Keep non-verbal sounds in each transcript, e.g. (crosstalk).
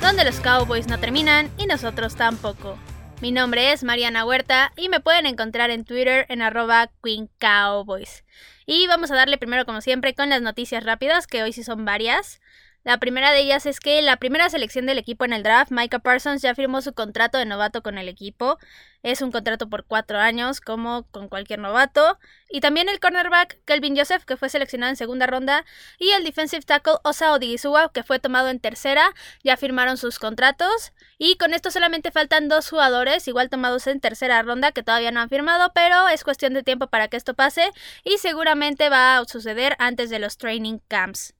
donde los Cowboys no terminan y nosotros tampoco. Mi nombre es Mariana Huerta y me pueden encontrar en Twitter en arroba Queen Cowboys. Y vamos a darle primero como siempre con las noticias rápidas, que hoy sí son varias. La primera de ellas es que la primera selección del equipo en el draft, Micah Parsons, ya firmó su contrato de novato con el equipo. Es un contrato por cuatro años, como con cualquier novato. Y también el cornerback Kelvin Joseph, que fue seleccionado en segunda ronda. Y el defensive tackle Osa Odigizua, que fue tomado en tercera, ya firmaron sus contratos. Y con esto solamente faltan dos jugadores, igual tomados en tercera ronda, que todavía no han firmado, pero es cuestión de tiempo para que esto pase. Y seguramente va a suceder antes de los training camps.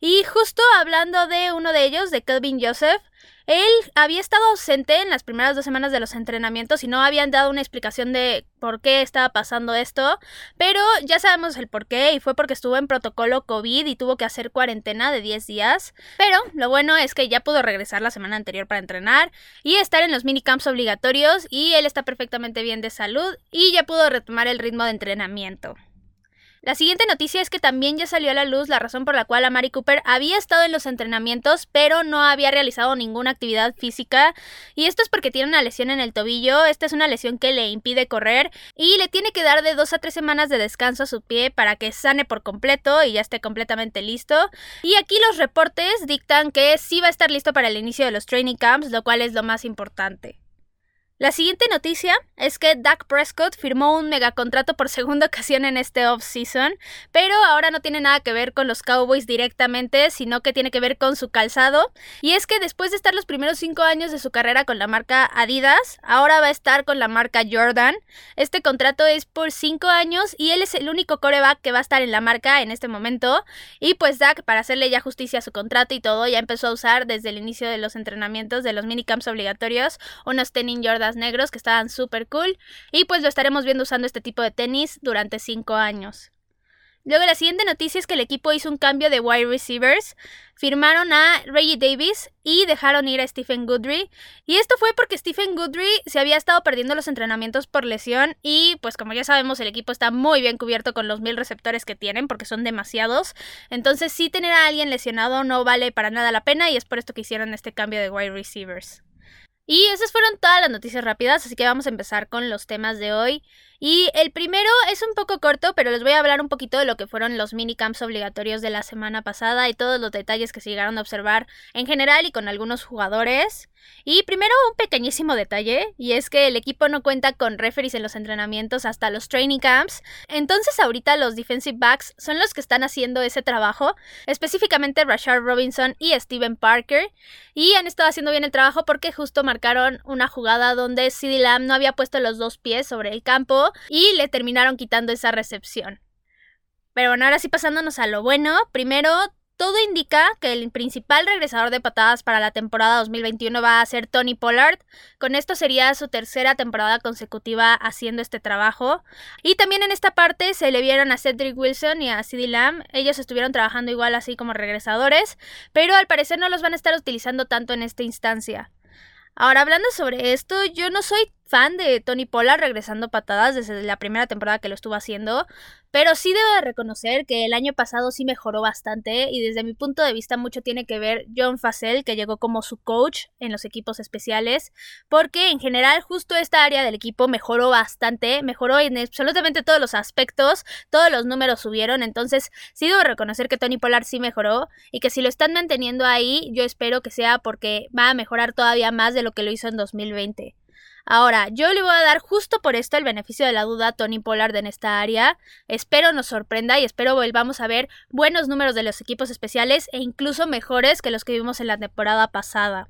Y justo hablando de uno de ellos, de Kelvin Joseph, él había estado ausente en las primeras dos semanas de los entrenamientos y no habían dado una explicación de por qué estaba pasando esto, pero ya sabemos el por qué y fue porque estuvo en protocolo COVID y tuvo que hacer cuarentena de 10 días. Pero lo bueno es que ya pudo regresar la semana anterior para entrenar y estar en los minicamps obligatorios y él está perfectamente bien de salud y ya pudo retomar el ritmo de entrenamiento. La siguiente noticia es que también ya salió a la luz la razón por la cual Amari Cooper había estado en los entrenamientos, pero no había realizado ninguna actividad física. Y esto es porque tiene una lesión en el tobillo. Esta es una lesión que le impide correr y le tiene que dar de dos a tres semanas de descanso a su pie para que sane por completo y ya esté completamente listo. Y aquí los reportes dictan que sí va a estar listo para el inicio de los training camps, lo cual es lo más importante. La siguiente noticia es que Dak Prescott firmó un megacontrato por segunda (laughs) ocasión en este off-season, pero ahora no tiene nada que ver con los Cowboys directamente, sino que tiene que ver con su calzado. Y es que después de estar los primeros cinco años de su carrera con la marca Adidas, ahora va a estar con la marca Jordan. Este contrato es por cinco años y él es el único coreback que va a estar en la marca en este momento. Y pues Dak, para hacerle ya justicia a su contrato y todo, ya empezó a usar desde el inicio de los entrenamientos de los minicamps obligatorios unos tenis Jordan negros que estaban súper cool y pues lo estaremos viendo usando este tipo de tenis durante 5 años. Luego la siguiente noticia es que el equipo hizo un cambio de wide receivers, firmaron a Reggie Davis y dejaron ir a Stephen Goodry. Y esto fue porque Stephen Goodry se había estado perdiendo los entrenamientos por lesión y pues como ya sabemos el equipo está muy bien cubierto con los mil receptores que tienen porque son demasiados. Entonces sí tener a alguien lesionado no vale para nada la pena y es por esto que hicieron este cambio de wide receivers. Y esas fueron todas las noticias rápidas, así que vamos a empezar con los temas de hoy. Y el primero es un poco corto, pero les voy a hablar un poquito de lo que fueron los minicamps obligatorios de la semana pasada y todos los detalles que se llegaron a observar en general y con algunos jugadores. Y primero un pequeñísimo detalle, y es que el equipo no cuenta con referees en los entrenamientos hasta los training camps, entonces ahorita los defensive backs son los que están haciendo ese trabajo, específicamente Rashard Robinson y Steven Parker, y han estado haciendo bien el trabajo porque justo marcaron una jugada donde CD Lamb no había puesto los dos pies sobre el campo y le terminaron quitando esa recepción. Pero bueno, ahora sí pasándonos a lo bueno, primero todo indica que el principal regresador de patadas para la temporada 2021 va a ser Tony Pollard. Con esto sería su tercera temporada consecutiva haciendo este trabajo. Y también en esta parte se le vieron a Cedric Wilson y a CeeDee Lamb. Ellos estuvieron trabajando igual así como regresadores, pero al parecer no los van a estar utilizando tanto en esta instancia. Ahora hablando sobre esto, yo no soy fan de Tony Pollard regresando patadas desde la primera temporada que lo estuvo haciendo, pero sí debo de reconocer que el año pasado sí mejoró bastante y desde mi punto de vista mucho tiene que ver John Facel, que llegó como su coach en los equipos especiales, porque en general justo esta área del equipo mejoró bastante, mejoró en absolutamente todos los aspectos, todos los números subieron, entonces sí debo reconocer que Tony Pollard sí mejoró y que si lo están manteniendo ahí, yo espero que sea porque va a mejorar todavía más de lo que lo hizo en 2020. Ahora, yo le voy a dar justo por esto el beneficio de la duda a Tony Pollard en esta área. Espero nos sorprenda y espero volvamos a ver buenos números de los equipos especiales e incluso mejores que los que vimos en la temporada pasada.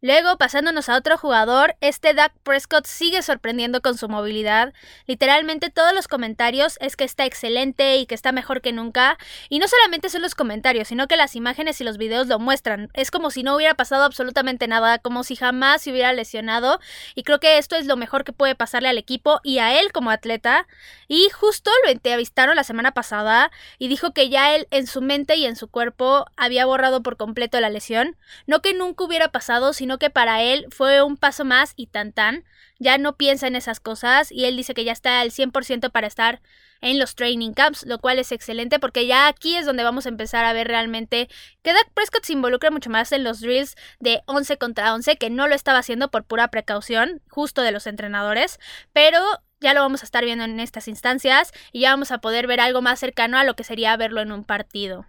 Luego, pasándonos a otro jugador, este Dak Prescott sigue sorprendiendo con su movilidad. Literalmente todos los comentarios es que está excelente y que está mejor que nunca. Y no solamente son los comentarios, sino que las imágenes y los videos lo muestran. Es como si no hubiera pasado absolutamente nada, como si jamás se hubiera lesionado. Y creo que esto es lo mejor que puede pasarle al equipo y a él como atleta. Y justo lo entrevistaron la semana pasada y dijo que ya él en su mente y en su cuerpo había borrado por completo la lesión. No que nunca hubiera pasado, sino sino que para él fue un paso más y tan tan. Ya no piensa en esas cosas y él dice que ya está al 100% para estar en los training camps, lo cual es excelente porque ya aquí es donde vamos a empezar a ver realmente que Dak Prescott se involucra mucho más en los drills de 11 contra 11, que no lo estaba haciendo por pura precaución, justo de los entrenadores, pero ya lo vamos a estar viendo en estas instancias y ya vamos a poder ver algo más cercano a lo que sería verlo en un partido.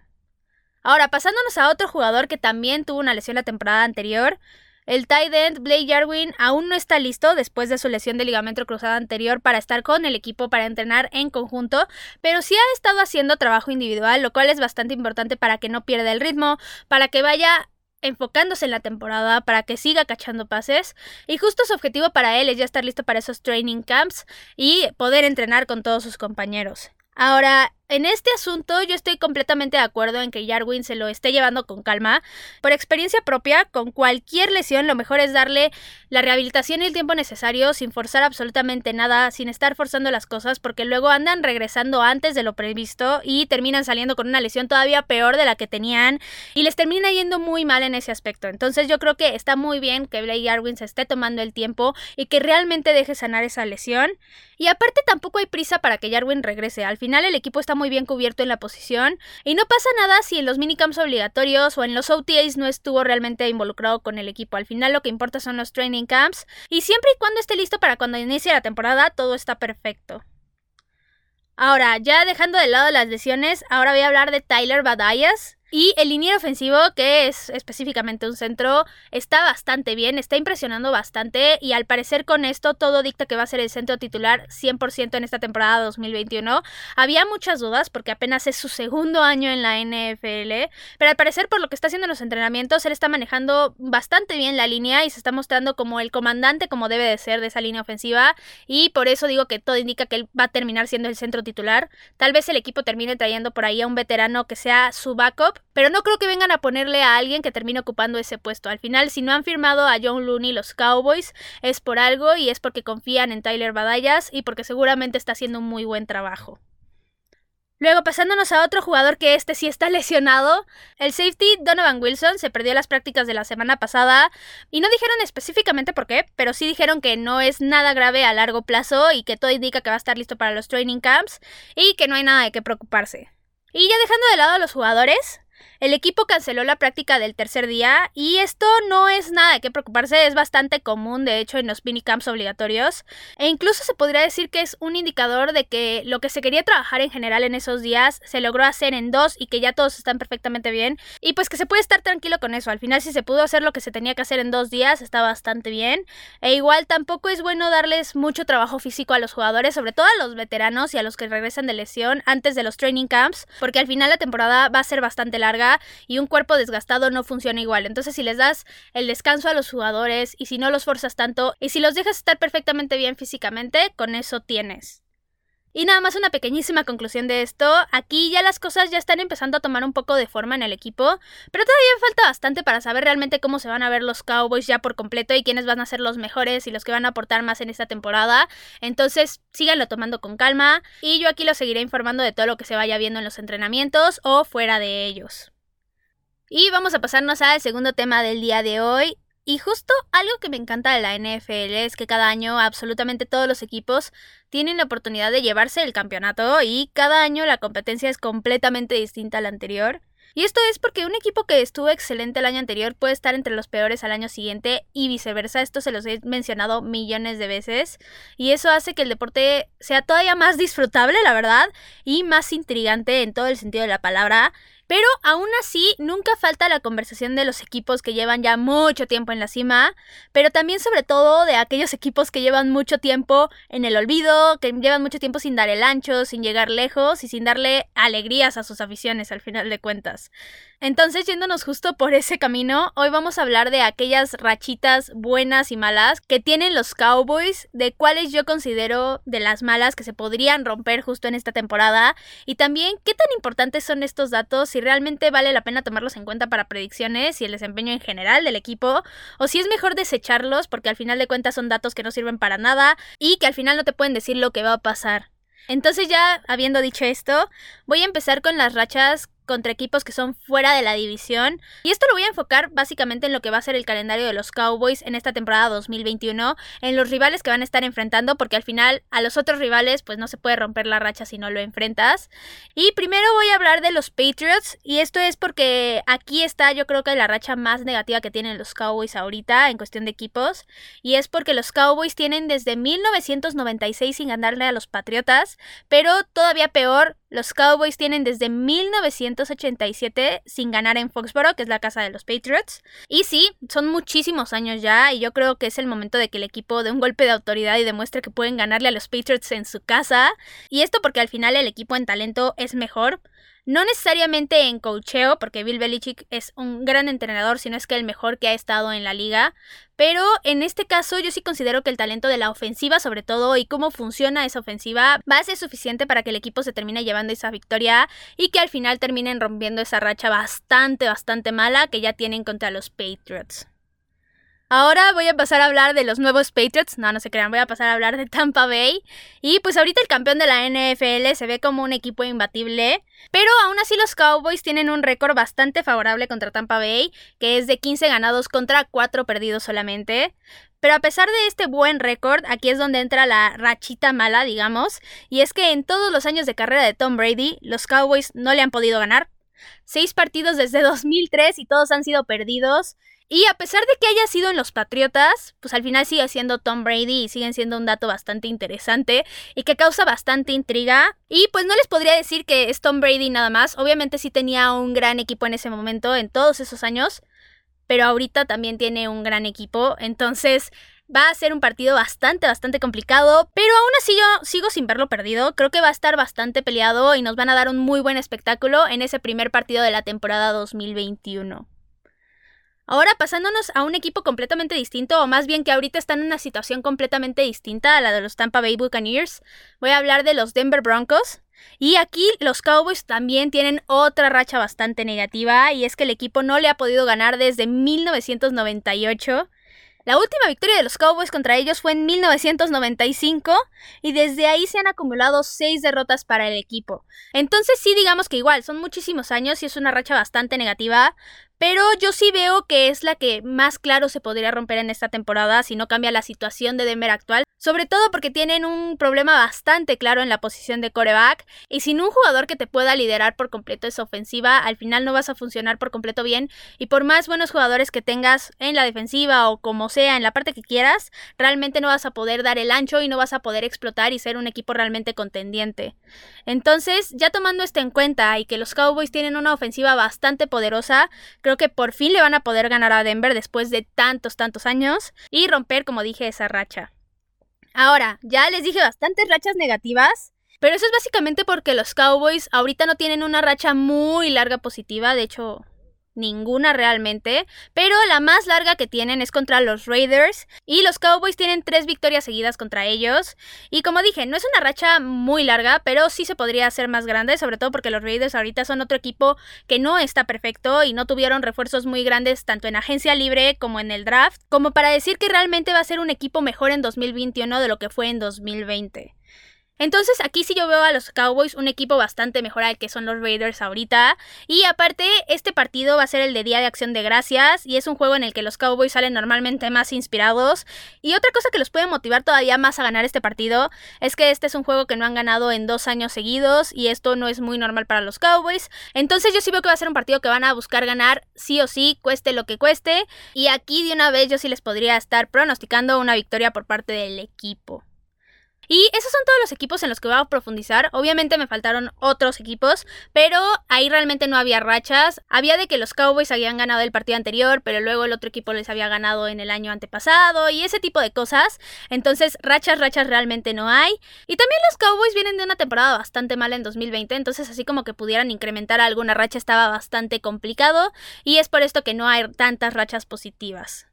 Ahora, pasándonos a otro jugador que también tuvo una lesión la temporada anterior, el tight end Blake Jarwin aún no está listo después de su lesión de ligamento cruzado anterior para estar con el equipo para entrenar en conjunto, pero sí ha estado haciendo trabajo individual, lo cual es bastante importante para que no pierda el ritmo, para que vaya enfocándose en la temporada para que siga cachando pases y justo su objetivo para él es ya estar listo para esos training camps y poder entrenar con todos sus compañeros. Ahora, en este asunto yo estoy completamente de acuerdo en que Jarwin se lo esté llevando con calma. Por experiencia propia, con cualquier lesión lo mejor es darle la rehabilitación y el tiempo necesario sin forzar absolutamente nada, sin estar forzando las cosas, porque luego andan regresando antes de lo previsto y terminan saliendo con una lesión todavía peor de la que tenían y les termina yendo muy mal en ese aspecto. Entonces yo creo que está muy bien que Blake Jarwin se esté tomando el tiempo y que realmente deje sanar esa lesión. Y aparte tampoco hay prisa para que Jarwin regrese. Al final el equipo está muy bien cubierto en la posición y no pasa nada si en los minicamps obligatorios o en los OTAs no estuvo realmente involucrado con el equipo. Al final lo que importa son los training camps y siempre y cuando esté listo para cuando inicie la temporada todo está perfecto. Ahora, ya dejando de lado las lesiones, ahora voy a hablar de Tyler Badayas, y el liniero ofensivo, que es específicamente un centro, está bastante bien, está impresionando bastante y al parecer con esto todo dicta que va a ser el centro titular 100% en esta temporada 2021. Había muchas dudas porque apenas es su segundo año en la NFL, pero al parecer por lo que está haciendo en los entrenamientos, él está manejando bastante bien la línea y se está mostrando como el comandante como debe de ser de esa línea ofensiva y por eso digo que todo indica que él va a terminar siendo el centro titular. Tal vez el equipo termine trayendo por ahí a un veterano que sea su backup pero no creo que vengan a ponerle a alguien que termine ocupando ese puesto. Al final, si no han firmado a John Looney los Cowboys, es por algo y es porque confían en Tyler Badallas y porque seguramente está haciendo un muy buen trabajo. Luego, pasándonos a otro jugador que este sí está (laughs) lesionado, el safety Donovan Wilson se perdió las prácticas de la semana pasada y no dijeron específicamente por qué, pero sí dijeron que no es nada grave a largo plazo y que todo indica que va a estar listo para los training camps y que no hay nada de qué preocuparse. Y ya dejando de lado a los jugadores, el equipo canceló la práctica del tercer día y esto no es nada de qué preocuparse, es bastante común de hecho en los minicamps obligatorios. E incluso se podría decir que es un indicador de que lo que se quería trabajar en general en esos días se logró hacer en dos y que ya todos están perfectamente bien. Y pues que se puede estar tranquilo con eso, al final si se pudo hacer lo que se tenía que hacer en dos días está bastante bien. E igual tampoco es bueno darles mucho trabajo físico a los jugadores, sobre todo a los veteranos y a los que regresan de lesión antes de los training camps porque al final la temporada va a ser bastante larga y un cuerpo desgastado no funciona igual. Entonces si les das el descanso a los jugadores y si no los forzas tanto y si los dejas estar perfectamente bien físicamente, con eso tienes. Y nada más una pequeñísima conclusión de esto. Aquí ya las cosas ya están empezando a tomar un poco de forma en el equipo, pero todavía falta bastante para saber realmente cómo se van a ver los Cowboys ya por completo y quiénes van a ser los mejores y los que van a aportar más en esta temporada. Entonces, síganlo tomando con calma y yo aquí los seguiré informando de todo lo que se vaya viendo en los entrenamientos o fuera de ellos. Y vamos a pasarnos al segundo tema del día de hoy. Y justo algo que me encanta de la NFL es que cada año absolutamente todos los equipos tienen la oportunidad de llevarse el campeonato y cada año la competencia es completamente distinta a la anterior. Y esto es porque un equipo que estuvo excelente el año anterior puede estar entre los peores al año siguiente y viceversa. Esto se los he mencionado millones de veces. Y eso hace que el deporte sea todavía más disfrutable, la verdad, y más intrigante en todo el sentido de la palabra. Pero aún así, nunca falta la conversación de los equipos que llevan ya mucho tiempo en la cima, pero también sobre todo de aquellos equipos que llevan mucho tiempo en el olvido, que llevan mucho tiempo sin dar el ancho, sin llegar lejos y sin darle alegrías a sus aficiones al final de cuentas. Entonces, yéndonos justo por ese camino, hoy vamos a hablar de aquellas rachitas buenas y malas que tienen los Cowboys, de cuáles yo considero de las malas que se podrían romper justo en esta temporada, y también qué tan importantes son estos datos, si realmente vale la pena tomarlos en cuenta para predicciones y el desempeño en general del equipo, o si es mejor desecharlos porque al final de cuentas son datos que no sirven para nada y que al final no te pueden decir lo que va a pasar. Entonces ya habiendo dicho esto, voy a empezar con las rachas contra equipos que son fuera de la división. Y esto lo voy a enfocar básicamente en lo que va a ser el calendario de los Cowboys en esta temporada 2021, en los rivales que van a estar enfrentando, porque al final a los otros rivales pues no se puede romper la racha si no lo enfrentas. Y primero voy a hablar de los Patriots, y esto es porque aquí está yo creo que la racha más negativa que tienen los Cowboys ahorita en cuestión de equipos, y es porque los Cowboys tienen desde 1996 sin ganarle a los Patriotas, pero todavía peor, los Cowboys tienen desde 1987 sin ganar en Foxborough, que es la casa de los Patriots. Y sí, son muchísimos años ya y yo creo que es el momento de que el equipo dé un golpe de autoridad y demuestre que pueden ganarle a los Patriots en su casa. Y esto porque al final el equipo en talento es mejor. No necesariamente en cocheo, porque Bill Belichick es un gran entrenador, sino es que el mejor que ha estado en la liga. Pero en este caso yo sí considero que el talento de la ofensiva, sobre todo, y cómo funciona esa ofensiva, va a ser suficiente para que el equipo se termine llevando esa victoria y que al final terminen rompiendo esa racha bastante, bastante mala que ya tienen contra los Patriots. Ahora voy a pasar a hablar de los nuevos Patriots. No, no se crean, voy a pasar a hablar de Tampa Bay. Y pues ahorita el campeón de la NFL se ve como un equipo imbatible. Pero aún así los Cowboys tienen un récord bastante favorable contra Tampa Bay, que es de 15 ganados contra 4 perdidos solamente. Pero a pesar de este buen récord, aquí es donde entra la rachita mala, digamos. Y es que en todos los años de carrera de Tom Brady, los Cowboys no le han podido ganar. Seis partidos desde (laughs) 2003 y todos han sido perdidos. Y a pesar de que haya sido en los Patriotas, pues al final sigue siendo Tom Brady y siguen siendo un dato bastante interesante y que causa bastante intriga. Y pues no les podría decir que es Tom Brady nada más. Obviamente sí tenía un gran equipo en ese momento, en todos esos años. Pero ahorita también tiene un gran equipo. Entonces va a ser un partido bastante, bastante complicado. Pero aún así yo sigo sin verlo perdido. Creo que va a estar bastante peleado y nos van a dar un muy buen espectáculo en ese primer partido de la temporada 2021. Ahora pasándonos a un equipo completamente distinto, o más bien que ahorita están en una situación completamente distinta a la de los Tampa Bay Buccaneers, voy a hablar de los Denver Broncos. Y aquí los Cowboys también tienen otra racha bastante negativa, y es que el equipo no le ha podido ganar desde 1998. La última victoria de los Cowboys contra ellos fue en 1995 y desde ahí se han acumulado seis derrotas para el equipo. Entonces sí digamos que igual, son muchísimos años y es una racha bastante negativa, pero yo sí veo que es la que más claro se podría romper en esta temporada si no cambia la situación de Denver actual. Sobre todo porque tienen un problema bastante claro en la posición de coreback. Y sin un jugador que te pueda liderar por completo esa ofensiva, al final no vas a funcionar por completo bien. Y por más buenos jugadores que tengas en la defensiva o como sea, en la parte que quieras, realmente no vas a poder dar el ancho y no vas a poder explotar y ser un equipo realmente contendiente. Entonces, ya tomando esto en cuenta y que los Cowboys tienen una ofensiva bastante poderosa, Creo que por fin le van a poder ganar a Denver después de tantos, tantos años y romper, como dije, esa racha. Ahora, ya les dije bastantes rachas negativas, pero eso es básicamente porque los Cowboys ahorita no tienen una racha muy larga positiva, de hecho ninguna realmente, pero la más larga que tienen es contra los Raiders y los Cowboys tienen tres victorias seguidas contra ellos y como dije, no es una racha muy larga, pero sí se podría hacer más grande, sobre todo porque los Raiders ahorita son otro equipo que no está perfecto y no tuvieron refuerzos muy grandes tanto en agencia libre como en el draft, como para decir que realmente va a ser un equipo mejor en 2021 de lo que fue en 2020. Entonces aquí sí yo veo a los Cowboys un equipo bastante mejor al que son los Raiders ahorita. Y aparte, este partido va a ser el de Día de Acción de Gracias y es un juego en el que los Cowboys salen normalmente más inspirados. Y otra cosa que los puede motivar todavía más a ganar este partido es que este es un juego que no han ganado en dos años seguidos y esto no es muy normal para los Cowboys. Entonces yo sí veo que va a ser un partido que van a buscar ganar sí o sí, cueste lo que cueste. Y aquí de una vez yo sí les podría estar pronosticando una victoria por parte del equipo. Y esos son todos los equipos en los que voy a profundizar. Obviamente me faltaron otros equipos, pero ahí realmente no había rachas. Había de que los Cowboys habían ganado el partido anterior, pero luego el otro equipo les había ganado en el año antepasado y ese tipo de cosas. Entonces, rachas, rachas realmente no hay. Y también los Cowboys vienen de una temporada bastante mala en 2020, entonces así como que pudieran incrementar alguna racha estaba bastante complicado y es por esto que no hay tantas rachas positivas.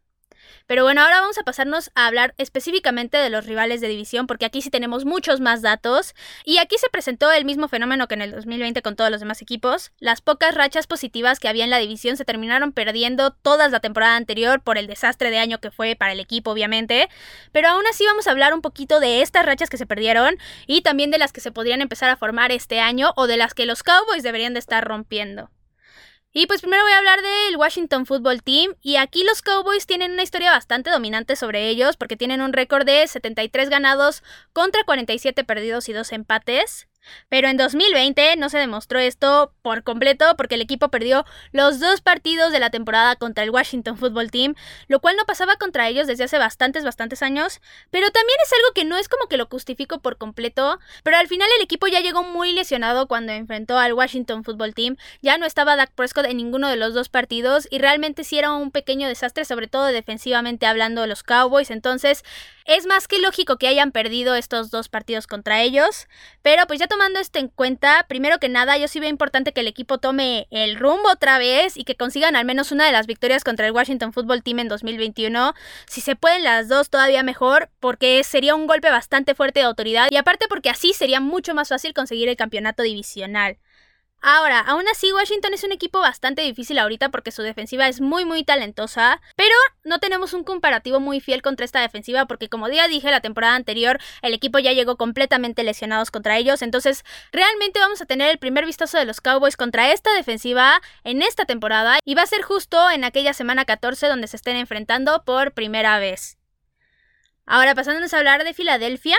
Pero bueno, ahora vamos a pasarnos a hablar específicamente de los rivales de división, porque aquí sí tenemos muchos más datos. Y aquí se presentó el mismo fenómeno que en el 2020 con todos los demás equipos. Las pocas rachas positivas que había en la división se terminaron perdiendo toda la temporada anterior por el desastre de año que fue para el equipo, obviamente. Pero aún así vamos a hablar un poquito de estas rachas que se perdieron y también de las que se podrían empezar a formar este año o de las que los Cowboys deberían de estar rompiendo. Y pues primero voy a hablar del Washington Football Team y aquí los Cowboys tienen una historia bastante dominante sobre ellos porque tienen un récord de 73 ganados contra 47 perdidos y 2 empates. Pero en 2020 no se demostró esto por completo porque el equipo perdió los dos partidos de la temporada contra el Washington Football Team, lo cual no pasaba contra ellos desde hace bastantes, bastantes años. Pero también es algo que no es como que lo justifico por completo, pero al final el equipo ya llegó muy lesionado cuando enfrentó al Washington Football Team. Ya no estaba Dak Prescott en ninguno de los dos partidos y realmente sí era un pequeño desastre, sobre todo defensivamente hablando de los Cowboys. Entonces es más que lógico que hayan perdido estos dos partidos contra ellos, pero pues ya tomando esto en cuenta, primero que nada yo sí veo importante que el equipo tome el rumbo otra vez y que consigan al menos una de las victorias contra el Washington Football Team en 2021. Si se pueden las dos todavía mejor, porque sería un golpe bastante fuerte de autoridad y aparte porque así sería mucho más fácil conseguir el campeonato divisional. Ahora, aún así Washington es un equipo bastante difícil ahorita porque su defensiva es muy muy talentosa, pero no tenemos un comparativo muy fiel contra esta defensiva porque como ya dije la temporada anterior el equipo ya llegó completamente lesionados contra ellos, entonces realmente vamos a tener el primer vistazo de los Cowboys contra esta defensiva en esta temporada y va a ser justo en aquella semana 14 donde se estén enfrentando por primera vez. Ahora pasándonos a hablar de Filadelfia,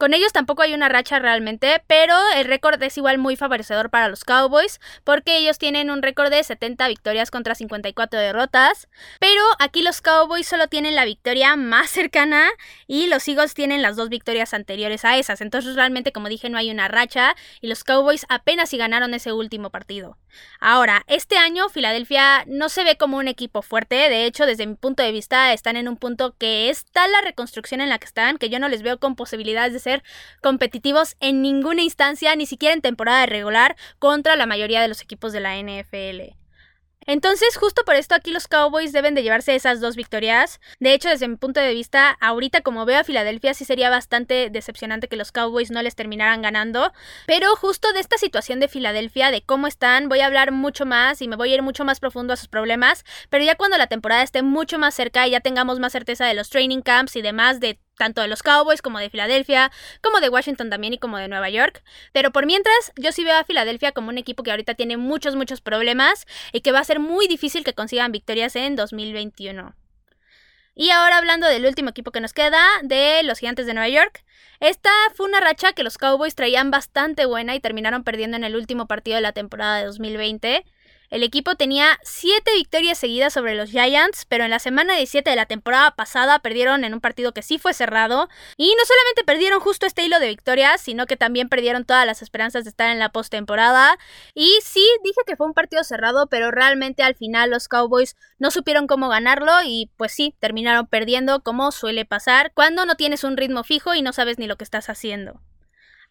con ellos tampoco hay una racha realmente, pero el récord es igual muy favorecedor para los Cowboys, porque ellos tienen un récord de 70 victorias contra 54 derrotas. Pero aquí los Cowboys solo tienen la victoria más cercana y los Eagles tienen las dos victorias anteriores a esas. Entonces realmente, como dije, no hay una racha y los Cowboys apenas si ganaron ese último partido. Ahora, este año Filadelfia no se ve como un equipo fuerte, de hecho, desde mi punto de vista, están en un punto que es tal la reconstrucción en la que están que yo no les veo con posibilidades de ser competitivos en ninguna instancia, ni siquiera en temporada regular, contra la mayoría de los equipos de la NFL. Entonces, justo por esto aquí los Cowboys deben de llevarse esas dos victorias. De hecho, desde mi punto de vista, ahorita como veo a Filadelfia, sí sería bastante decepcionante que los Cowboys no les terminaran ganando. Pero justo de esta situación de Filadelfia, de cómo están, voy a hablar mucho más y me voy a ir mucho más profundo a sus problemas. Pero ya cuando la temporada esté mucho más cerca y ya tengamos más certeza de los training camps y demás, de tanto de los Cowboys como de Filadelfia, como de Washington también y como de Nueva York. Pero por mientras, yo sí veo a Filadelfia como un equipo que ahorita tiene muchos, muchos problemas y que va a ser muy difícil que consigan victorias en 2021. Y ahora hablando del último equipo que nos queda, de los Gigantes de Nueva York. Esta fue una racha que los Cowboys traían bastante buena y terminaron perdiendo en el último partido de la temporada de 2020. El equipo tenía 7 victorias seguidas sobre los Giants, pero en la semana 17 de la temporada pasada perdieron en un partido que sí fue cerrado. Y no solamente perdieron justo este hilo de victorias, sino que también perdieron todas las esperanzas de estar en la postemporada. Y sí, dije que fue un partido cerrado, pero realmente al final los Cowboys no supieron cómo ganarlo y pues sí, terminaron perdiendo como suele pasar cuando no tienes un ritmo fijo y no sabes ni lo que estás haciendo.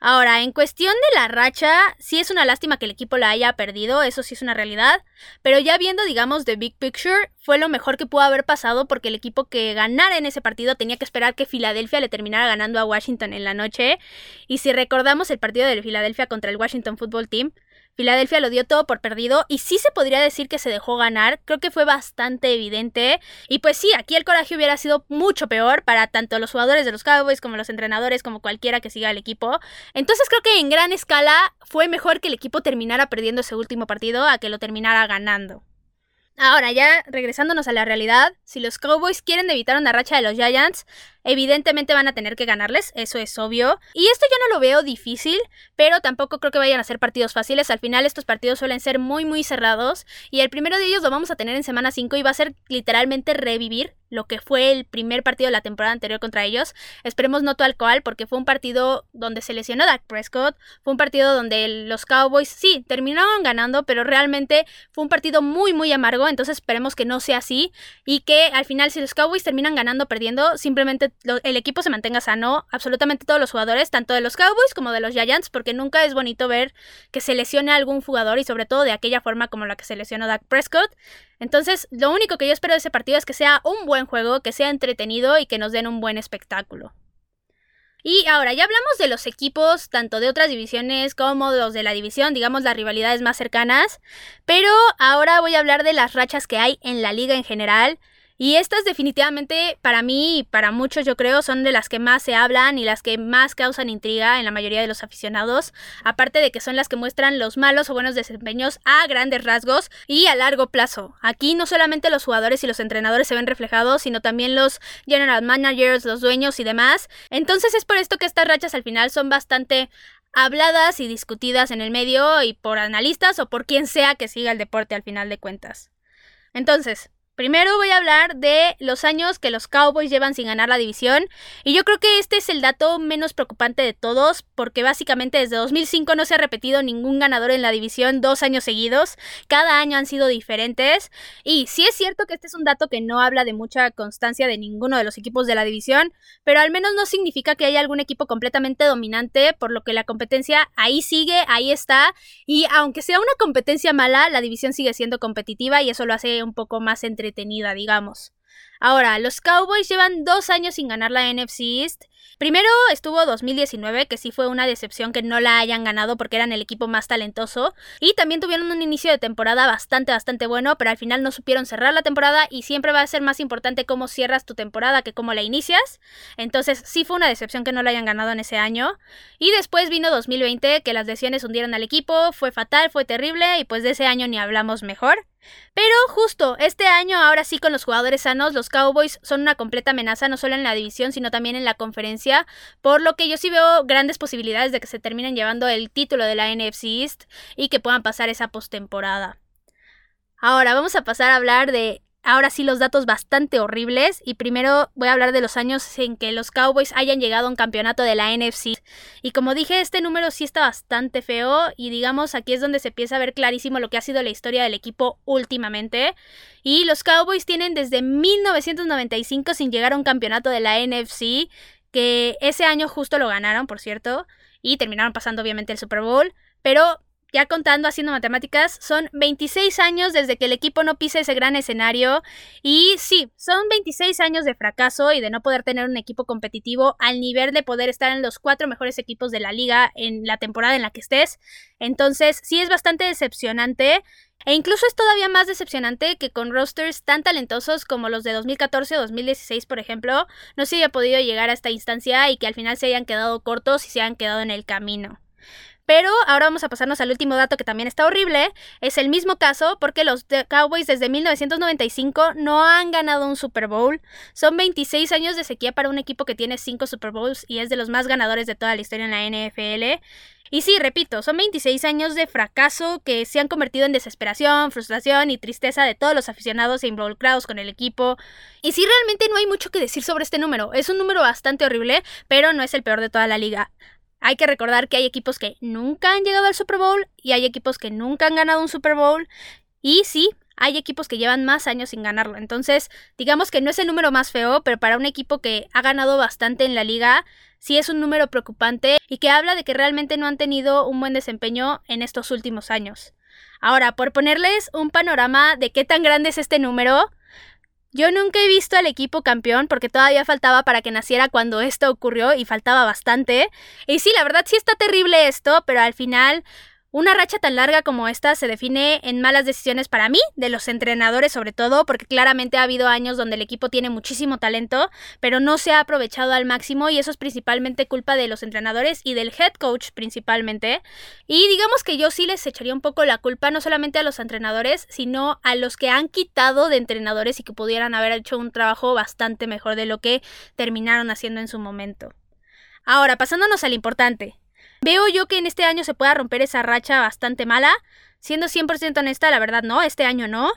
Ahora, en cuestión de la racha, sí es una lástima que el equipo la haya perdido, eso sí es una realidad, pero ya viendo, digamos, the big picture, fue lo mejor que pudo haber pasado porque el equipo que ganara en ese partido tenía que esperar que Filadelfia le terminara ganando a Washington en la noche, y si recordamos el partido de Filadelfia contra el Washington Football Team, Filadelfia lo dio todo por perdido y sí se podría decir que se dejó ganar, creo que fue bastante evidente. Y pues sí, aquí el coraje hubiera sido mucho peor para tanto los jugadores de los Cowboys como los entrenadores, como cualquiera que siga el equipo. Entonces creo que en gran escala fue mejor que el equipo terminara perdiendo ese último partido a que lo terminara ganando. Ahora ya regresándonos a la realidad, si los Cowboys quieren evitar una racha de los Giants, Evidentemente van a tener que ganarles, eso es obvio. Y esto yo no lo veo difícil, pero tampoco creo que vayan a ser partidos fáciles. Al final estos partidos suelen ser muy muy cerrados y el primero de ellos lo vamos a tener en semana 5 y va a ser literalmente revivir lo que fue el primer partido de la temporada anterior contra ellos. Esperemos no tal cual porque fue un partido donde se lesionó Dak Prescott, fue un partido donde los Cowboys sí terminaron ganando, pero realmente fue un partido muy muy amargo, entonces esperemos que no sea así y que al final si los Cowboys terminan ganando perdiendo, simplemente el equipo se mantenga sano, absolutamente todos los jugadores, tanto de los Cowboys como de los Giants, porque nunca es bonito ver que se lesione a algún jugador y sobre todo de aquella forma como la que se lesionó Dak Prescott. Entonces, lo único que yo espero de ese partido es que sea un buen juego, que sea entretenido y que nos den un buen espectáculo. Y ahora ya hablamos de los equipos, tanto de otras divisiones como los de la división, digamos las rivalidades más cercanas, pero ahora voy a hablar de las rachas que hay en la liga en general y estas definitivamente para mí y para muchos yo creo son de las que más se hablan y las que más causan intriga en la mayoría de los aficionados, aparte de que son las que muestran los malos o buenos desempeños a grandes rasgos y a largo plazo. Aquí no solamente los jugadores y los entrenadores se ven reflejados, sino también los general managers, los dueños y demás. Entonces es por esto que estas rachas al final son bastante habladas y discutidas en el medio y por analistas o por quien sea que siga el deporte al final de cuentas. Entonces, Primero voy a hablar de los años que los Cowboys llevan sin ganar la división y yo creo que este es el dato menos preocupante de todos porque básicamente desde 2005 no se ha repetido ningún ganador en la división dos años seguidos, cada año han sido diferentes y sí es cierto que este es un dato que no habla de mucha constancia de ninguno de los equipos de la división, pero al menos no significa que haya algún equipo completamente dominante, por lo que la competencia ahí sigue, ahí está y aunque sea una competencia mala, la división sigue siendo competitiva y eso lo hace un poco más entre detenida, digamos. Ahora, los Cowboys llevan dos años sin ganar la NFC East. Primero estuvo 2019, que sí fue una decepción que no la hayan ganado porque eran el equipo más talentoso. Y también tuvieron un inicio de temporada bastante, bastante bueno, pero al final no supieron cerrar la temporada y siempre va a ser más importante cómo cierras tu temporada que cómo la inicias. Entonces sí fue una decepción que no la hayan ganado en ese año. Y después vino 2020, que las lesiones hundieron al equipo, fue fatal, fue terrible y pues de ese año ni hablamos mejor. Pero justo, este año ahora sí con los jugadores sanos, los Cowboys son una completa amenaza no solo en la división, sino también en la conferencia, por lo que yo sí veo grandes posibilidades de que se terminen llevando el título de la NFC East y que puedan pasar esa postemporada. Ahora vamos a pasar a hablar de ahora sí los datos bastante horribles y primero voy a hablar de los años en que los Cowboys hayan llegado a un campeonato de la NFC. Y como dije, este número sí está bastante feo y digamos aquí es donde se empieza a ver clarísimo lo que ha sido la historia del equipo últimamente. Y los Cowboys tienen desde 1995 sin llegar a un campeonato de la NFC, que ese año justo lo ganaron, por cierto, y terminaron pasando obviamente el Super Bowl, pero ya contando, haciendo matemáticas, son 26 años desde que el equipo no pisa ese gran escenario. Y sí, son 26 años de fracaso y de no poder tener un equipo competitivo al nivel de poder estar en los cuatro mejores equipos de la liga en la temporada en la que estés. Entonces, sí es bastante decepcionante. E incluso es todavía más decepcionante que con rosters tan talentosos como los de 2014 o 2016, por ejemplo, no se haya podido llegar a esta instancia y que al final se hayan quedado cortos y se hayan quedado en el camino. Pero ahora vamos a pasarnos al último dato que también está horrible. Es el mismo caso porque los Cowboys desde 1995 no han ganado un Super Bowl. Son 26 años de sequía para un equipo que tiene 5 Super Bowls y es de los más ganadores de toda la historia en la NFL. Y sí, repito, son 26 años de fracaso que se han convertido en desesperación, frustración y tristeza de todos los aficionados e involucrados con el equipo. Y sí, realmente no hay mucho que decir sobre este número. Es un número bastante horrible, pero no es el peor de toda la liga. Hay que recordar que hay equipos que nunca han llegado al Super Bowl y hay equipos que nunca han ganado un Super Bowl. Y sí, hay equipos que llevan más años sin ganarlo. Entonces, digamos que no es el número más feo, pero para un equipo que ha ganado bastante en la liga, sí es un número preocupante y que habla de que realmente no han tenido un buen desempeño en estos últimos años. Ahora, por ponerles un panorama de qué tan grande es este número, yo nunca he visto al equipo campeón porque todavía faltaba para que naciera cuando esto ocurrió y faltaba bastante. Y sí, la verdad sí está terrible esto, pero al final una racha tan larga como esta se define en malas decisiones para mí, de los entrenadores sobre todo, porque claramente ha habido años donde el equipo tiene muchísimo talento, pero no se ha aprovechado al máximo y eso es principalmente culpa de los entrenadores y del head coach principalmente. Y digamos que yo sí les echaría un poco la culpa no solamente a los entrenadores, sino a los que han quitado de entrenadores y que pudieran haber hecho un trabajo bastante mejor de lo que terminaron haciendo en su momento. Ahora, pasándonos al importante, Veo yo que en este año se pueda romper esa racha bastante mala. Siendo 100% honesta, la verdad no, este año no.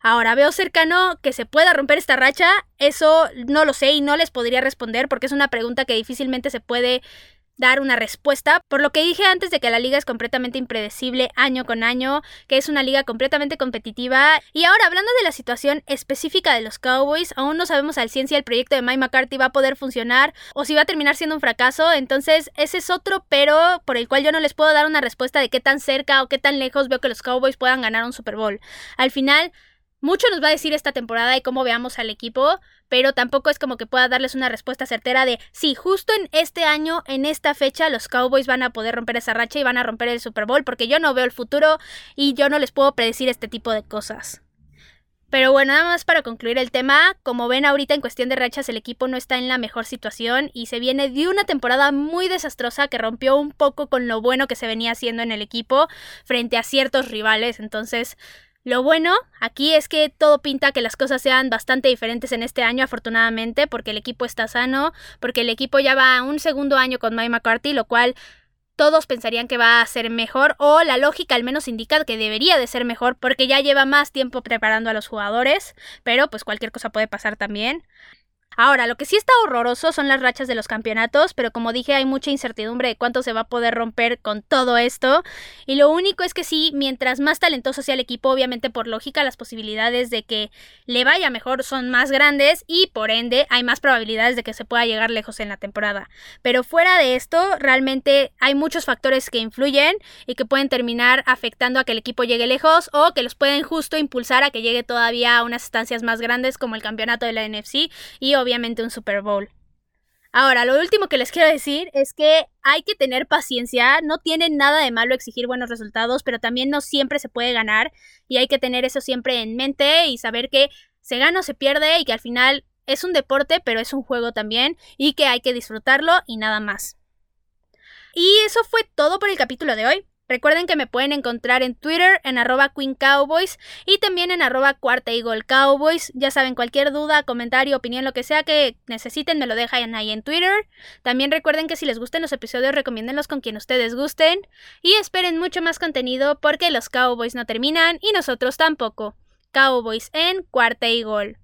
Ahora, veo cercano que se pueda romper esta racha. Eso no lo sé y no les podría responder porque es una pregunta que difícilmente se puede dar una respuesta, por lo que dije antes de que la liga es completamente impredecible año con año, que es una liga completamente competitiva. Y ahora, hablando de la situación específica de los Cowboys, aún no sabemos al ciencia el proyecto de Mike McCarthy va a poder funcionar o si va a terminar siendo un fracaso, entonces ese es otro pero por el cual yo no les puedo dar una respuesta de qué tan cerca o qué tan lejos veo que los Cowboys puedan ganar un Super Bowl. Al final, mucho nos va a decir esta temporada y cómo veamos al equipo, pero tampoco es como que pueda darles una respuesta certera de sí, justo en este año, en esta fecha, los Cowboys van a poder romper esa racha y van a romper el Super Bowl, porque yo no veo el futuro y yo no les puedo predecir este tipo de cosas. Pero bueno, nada más para concluir el tema, como ven ahorita en cuestión de rachas el equipo no está en la mejor situación y se viene de una temporada muy desastrosa que rompió un poco con lo bueno que se venía haciendo en el equipo frente a ciertos rivales, entonces lo bueno aquí es que todo pinta que las cosas sean bastante diferentes en este año, afortunadamente, porque el equipo está sano, porque el equipo ya va un segundo año con Mike McCarthy, lo cual todos pensarían que va a ser mejor, o la lógica al menos indica que debería de ser mejor, porque ya lleva más tiempo preparando a los jugadores, pero pues cualquier cosa puede pasar también. Ahora, lo que sí está horroroso son las rachas de los campeonatos, pero como dije hay mucha incertidumbre de cuánto se va a poder romper con todo esto. Y lo único es que sí, mientras más talentoso sea el equipo, obviamente por lógica las posibilidades de que le vaya mejor son más grandes y por ende hay más probabilidades de que se pueda llegar lejos en la temporada. Pero fuera de esto, realmente hay muchos factores que influyen y que pueden terminar afectando a que el equipo llegue lejos o que los pueden justo impulsar a que llegue todavía a unas estancias más grandes como el campeonato de la NFC y obviamente un Super Bowl. Ahora, lo último que les quiero decir es que hay que tener paciencia, no tiene nada de malo exigir buenos resultados, pero también no siempre se puede ganar y hay que tener eso siempre en mente y saber que se gana o se pierde y que al final es un deporte, pero es un juego también y que hay que disfrutarlo y nada más. Y eso fue todo por el capítulo de hoy. Recuerden que me pueden encontrar en Twitter en arroba Queen Cowboys y también en arroba Cuarta Eagle Cowboys. Ya saben, cualquier duda, comentario, opinión, lo que sea que necesiten, me lo dejan ahí en Twitter. También recuerden que si les gustan los episodios, recomiéndenlos con quien ustedes gusten. Y esperen mucho más contenido porque los Cowboys no terminan y nosotros tampoco. Cowboys en Cuarta Eagle.